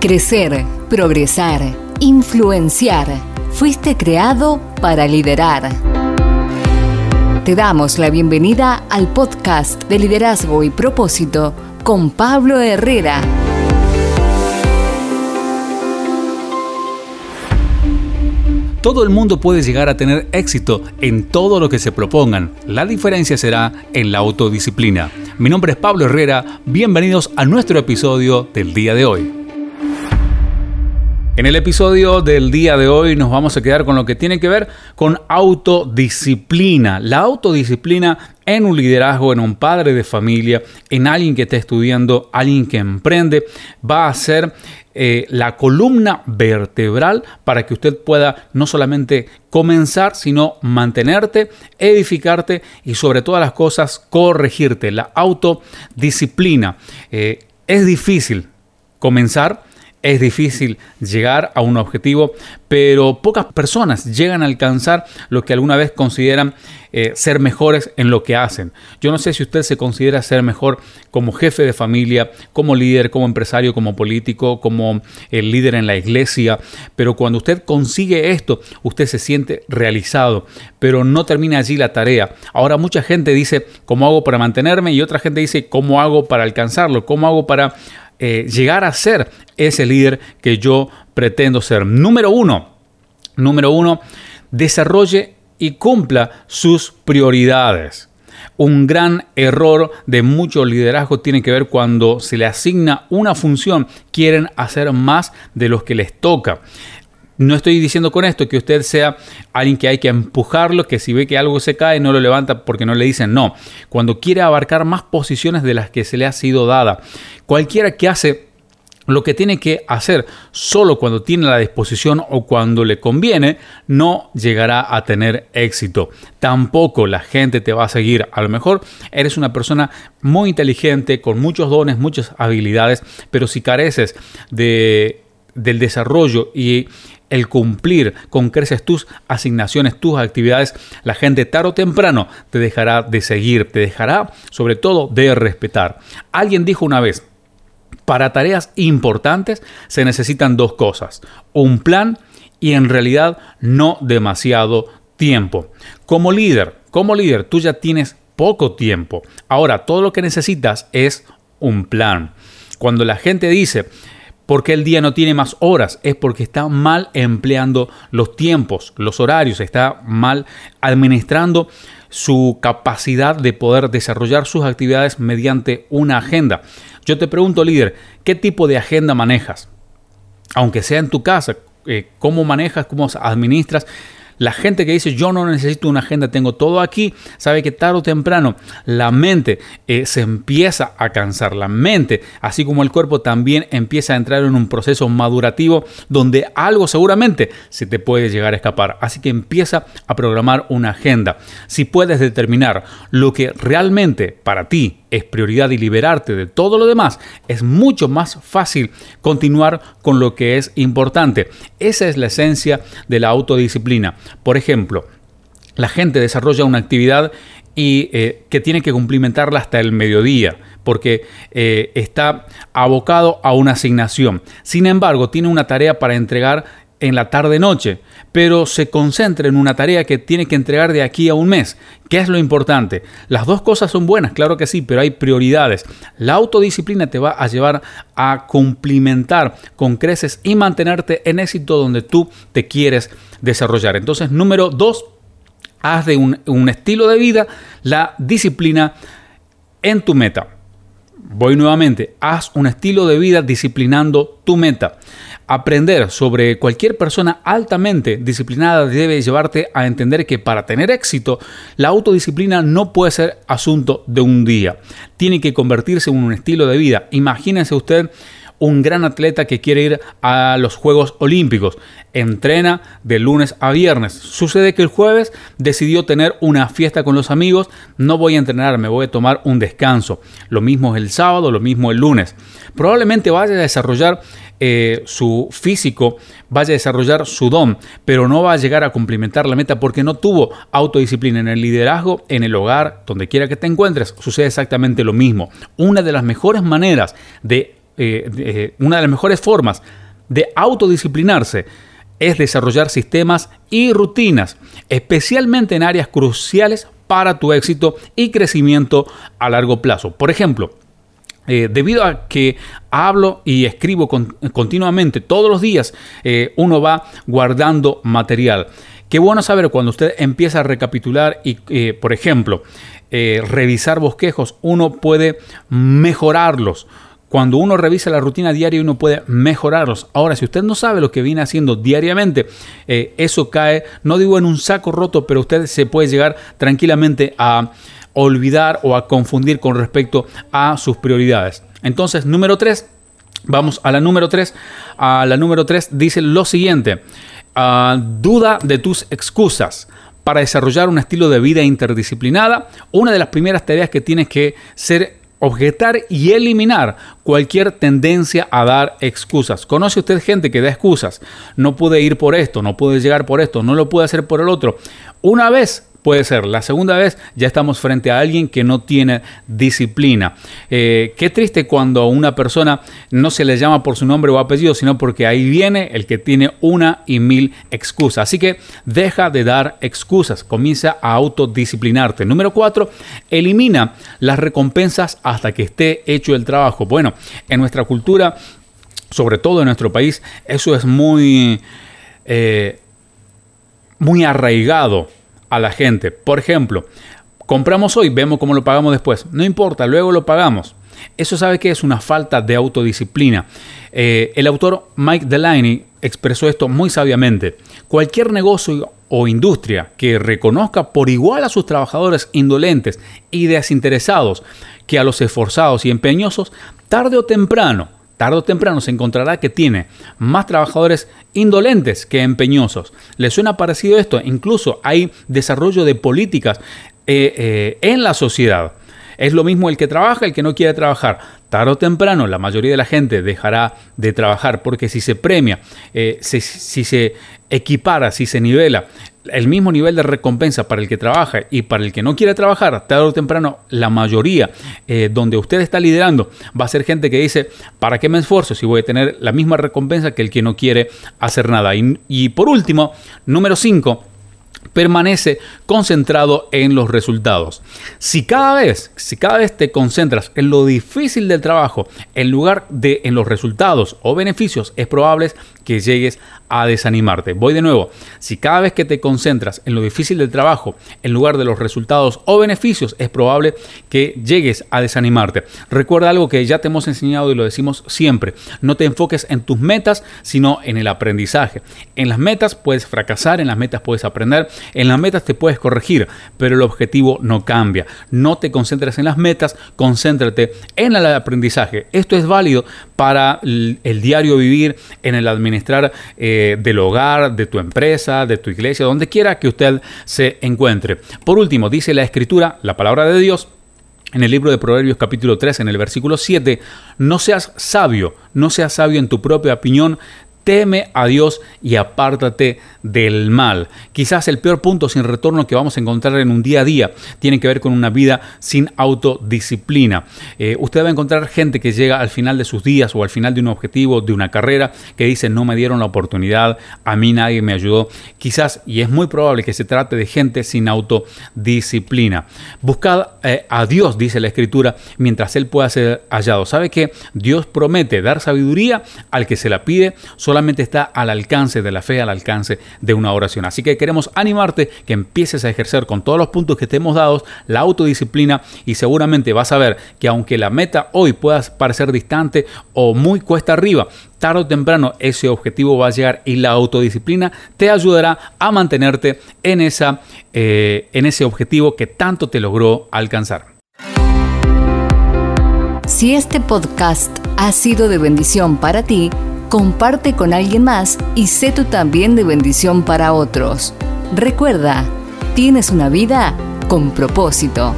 Crecer, progresar, influenciar. Fuiste creado para liderar. Te damos la bienvenida al podcast de liderazgo y propósito con Pablo Herrera. Todo el mundo puede llegar a tener éxito en todo lo que se propongan. La diferencia será en la autodisciplina. Mi nombre es Pablo Herrera. Bienvenidos a nuestro episodio del día de hoy. En el episodio del día de hoy nos vamos a quedar con lo que tiene que ver con autodisciplina. La autodisciplina en un liderazgo, en un padre de familia, en alguien que está estudiando, alguien que emprende, va a ser eh, la columna vertebral para que usted pueda no solamente comenzar, sino mantenerte, edificarte y sobre todas las cosas corregirte. La autodisciplina. Eh, es difícil comenzar es difícil llegar a un objetivo, pero pocas personas llegan a alcanzar lo que alguna vez consideran eh, ser mejores en lo que hacen. Yo no sé si usted se considera ser mejor como jefe de familia, como líder, como empresario, como político, como el eh, líder en la iglesia, pero cuando usted consigue esto, usted se siente realizado, pero no termina allí la tarea. Ahora mucha gente dice, ¿cómo hago para mantenerme? Y otra gente dice, ¿cómo hago para alcanzarlo? ¿Cómo hago para eh, llegar a ser ese líder que yo pretendo ser. Número uno, número uno, desarrolle y cumpla sus prioridades. Un gran error de mucho liderazgo tiene que ver cuando se le asigna una función, quieren hacer más de los que les toca. No estoy diciendo con esto que usted sea alguien que hay que empujarlo, que si ve que algo se cae no lo levanta porque no le dicen no. Cuando quiere abarcar más posiciones de las que se le ha sido dada. Cualquiera que hace lo que tiene que hacer solo cuando tiene la disposición o cuando le conviene, no llegará a tener éxito. Tampoco la gente te va a seguir. A lo mejor eres una persona muy inteligente, con muchos dones, muchas habilidades, pero si careces de, del desarrollo y el cumplir con creces tus asignaciones, tus actividades, la gente tarde o temprano te dejará de seguir, te dejará sobre todo de respetar. Alguien dijo una vez, para tareas importantes se necesitan dos cosas, un plan y en realidad no demasiado tiempo. Como líder, como líder, tú ya tienes poco tiempo. Ahora, todo lo que necesitas es un plan. Cuando la gente dice, porque el día no tiene más horas? Es porque está mal empleando los tiempos, los horarios, está mal administrando su capacidad de poder desarrollar sus actividades mediante una agenda. Yo te pregunto, líder, ¿qué tipo de agenda manejas? Aunque sea en tu casa, eh, ¿cómo manejas, cómo administras? La gente que dice yo no necesito una agenda, tengo todo aquí, sabe que tarde o temprano la mente eh, se empieza a cansar. La mente, así como el cuerpo, también empieza a entrar en un proceso madurativo donde algo seguramente se te puede llegar a escapar. Así que empieza a programar una agenda. Si puedes determinar lo que realmente para ti es prioridad y liberarte de todo lo demás, es mucho más fácil continuar con lo que es importante. Esa es la esencia de la autodisciplina. Por ejemplo, la gente desarrolla una actividad y eh, que tiene que cumplimentarla hasta el mediodía porque eh, está abocado a una asignación. Sin embargo, tiene una tarea para entregar en la tarde-noche, pero se concentra en una tarea que tiene que entregar de aquí a un mes. ¿Qué es lo importante? Las dos cosas son buenas, claro que sí, pero hay prioridades. La autodisciplina te va a llevar a cumplimentar con creces y mantenerte en éxito donde tú te quieres desarrollar. Entonces, número dos, haz de un, un estilo de vida la disciplina en tu meta. Voy nuevamente, haz un estilo de vida disciplinando tu meta. Aprender sobre cualquier persona altamente disciplinada debe llevarte a entender que para tener éxito, la autodisciplina no puede ser asunto de un día. Tiene que convertirse en un estilo de vida. Imagínense usted un gran atleta que quiere ir a los Juegos Olímpicos. Entrena de lunes a viernes. Sucede que el jueves decidió tener una fiesta con los amigos. No voy a entrenar, me voy a tomar un descanso. Lo mismo es el sábado, lo mismo el lunes. Probablemente vaya a desarrollar eh, su físico, vaya a desarrollar su don, pero no va a llegar a cumplimentar la meta porque no tuvo autodisciplina en el liderazgo, en el hogar, donde quiera que te encuentres. Sucede exactamente lo mismo. Una de las mejores maneras de eh, una de las mejores formas de autodisciplinarse es desarrollar sistemas y rutinas, especialmente en áreas cruciales para tu éxito y crecimiento a largo plazo. Por ejemplo, eh, debido a que hablo y escribo continuamente todos los días, eh, uno va guardando material. Qué bueno saber cuando usted empieza a recapitular y, eh, por ejemplo, revisar bosquejos, uno puede mejorarlos. Cuando uno revisa la rutina diaria, uno puede mejorarlos. Ahora, si usted no sabe lo que viene haciendo diariamente, eso cae, no digo en un saco roto, pero usted se puede llegar tranquilamente a olvidar o a confundir con respecto a sus prioridades. Entonces, número 3, vamos a la número 3. A la número 3 dice lo siguiente, ah, duda de tus excusas. Para desarrollar un estilo de vida interdisciplinada, una de las primeras tareas que tienes que ser objetar y eliminar cualquier tendencia a dar excusas. ¿Conoce usted gente que da excusas? No pude ir por esto, no pude llegar por esto, no lo pude hacer por el otro. Una vez Puede ser. La segunda vez ya estamos frente a alguien que no tiene disciplina. Eh, qué triste cuando a una persona no se le llama por su nombre o apellido, sino porque ahí viene el que tiene una y mil excusas. Así que deja de dar excusas, comienza a autodisciplinarte. Número cuatro, elimina las recompensas hasta que esté hecho el trabajo. Bueno, en nuestra cultura, sobre todo en nuestro país, eso es muy... Eh, muy arraigado a la gente. Por ejemplo, compramos hoy, vemos cómo lo pagamos después. No importa, luego lo pagamos. Eso sabe que es una falta de autodisciplina. Eh, el autor Mike Delaney expresó esto muy sabiamente. Cualquier negocio o industria que reconozca por igual a sus trabajadores indolentes y desinteresados que a los esforzados y empeñosos, tarde o temprano tarde o temprano se encontrará que tiene más trabajadores indolentes que empeñosos. ¿Le suena parecido esto? Incluso hay desarrollo de políticas eh, eh, en la sociedad. Es lo mismo el que trabaja, el que no quiere trabajar. Tarde o temprano la mayoría de la gente dejará de trabajar porque si se premia, eh, si, si se equipara, si se nivela el mismo nivel de recompensa para el que trabaja y para el que no quiere trabajar, tarde o temprano, la mayoría eh, donde usted está liderando va a ser gente que dice, ¿para qué me esfuerzo si voy a tener la misma recompensa que el que no quiere hacer nada? Y, por último, número 5, permanece concentrado en los resultados. Si cada vez, si cada vez te concentras en lo difícil del trabajo en lugar de en los resultados o beneficios, es probable que llegues a desanimarte. Voy de nuevo. Si cada vez que te concentras en lo difícil del trabajo en lugar de los resultados o beneficios, es probable que llegues a desanimarte. Recuerda algo que ya te hemos enseñado y lo decimos siempre. No te enfoques en tus metas, sino en el aprendizaje. En las metas puedes fracasar, en las metas puedes aprender, en las metas te puedes corregir, pero el objetivo no cambia. No te concentres en las metas, concéntrate en el aprendizaje. Esto es válido para el diario vivir, en el administrar eh, del hogar, de tu empresa, de tu iglesia, donde quiera que usted se encuentre. Por último, dice la escritura, la palabra de Dios, en el libro de Proverbios capítulo 3, en el versículo 7, no seas sabio, no seas sabio en tu propia opinión, teme a Dios y apártate del mal. Quizás el peor punto sin retorno que vamos a encontrar en un día a día tiene que ver con una vida sin autodisciplina. Eh, usted va a encontrar gente que llega al final de sus días o al final de un objetivo, de una carrera, que dice no me dieron la oportunidad, a mí nadie me ayudó. Quizás, y es muy probable que se trate de gente sin autodisciplina. Buscad eh, a Dios, dice la Escritura, mientras Él pueda ser hallado. ¿Sabe que Dios promete dar sabiduría al que se la pide? Solamente está al alcance de la fe, al alcance de una oración. Así que queremos animarte que empieces a ejercer con todos los puntos que te hemos dado la autodisciplina y seguramente vas a ver que aunque la meta hoy pueda parecer distante o muy cuesta arriba, tarde o temprano ese objetivo va a llegar y la autodisciplina te ayudará a mantenerte en, esa, eh, en ese objetivo que tanto te logró alcanzar. Si este podcast ha sido de bendición para ti, comparte con alguien más y sé tú también de bendición para otros. Recuerda, tienes una vida con propósito.